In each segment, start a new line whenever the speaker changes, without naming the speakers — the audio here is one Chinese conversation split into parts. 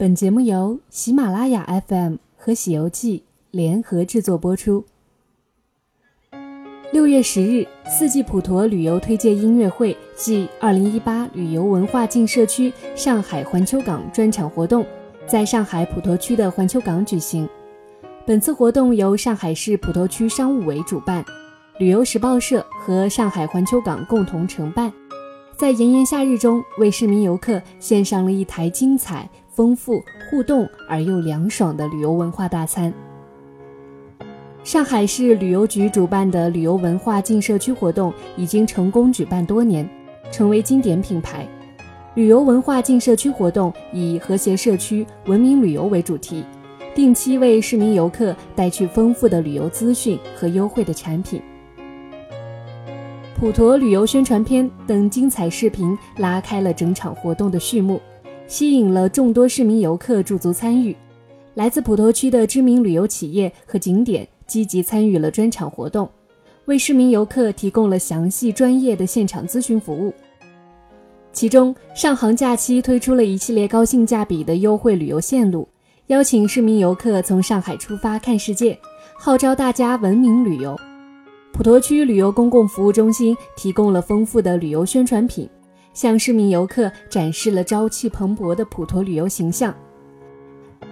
本节目由喜马拉雅 FM 和《喜游记》联合制作播出。六月十日，四季普陀旅游推介音乐会暨二零一八旅游文化进社区上海环球港专场活动在上海普陀区的环球港举行。本次活动由上海市普陀区商务委主办，旅游时报社和上海环球港共同承办。在炎炎夏日中，为市民游客献上了一台精彩、丰富、互动而又凉爽的旅游文化大餐。上海市旅游局主办的旅游文化进社区活动已经成功举办多年，成为经典品牌。旅游文化进社区活动以和谐社区、文明旅游为主题，定期为市民游客带去丰富的旅游资讯和优惠的产品。普陀旅游宣传片等精彩视频拉开了整场活动的序幕，吸引了众多市民游客驻足参与。来自普陀区的知名旅游企业和景点积极参与了专场活动，为市民游客提供了详细专业的现场咨询服务。其中，上杭假期推出了一系列高性价比的优惠旅游线路，邀请市民游客从上海出发看世界，号召大家文明旅游。普陀区旅游公共服务中心提供了丰富的旅游宣传品，向市民游客展示了朝气蓬勃的普陀旅游形象。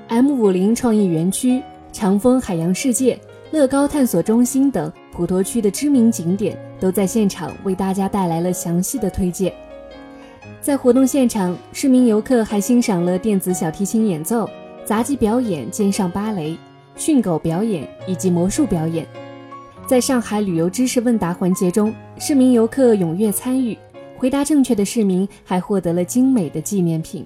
M 五零创意园区、长风海洋世界、乐高探索中心等普陀区的知名景点都在现场为大家带来了详细的推荐。在活动现场，市民游客还欣赏了电子小提琴演奏、杂技表演、肩上芭蕾、训狗表演以及魔术表演。在上海旅游知识问答环节中，市民游客踊跃参与，回答正确的市民还获得了精美的纪念品。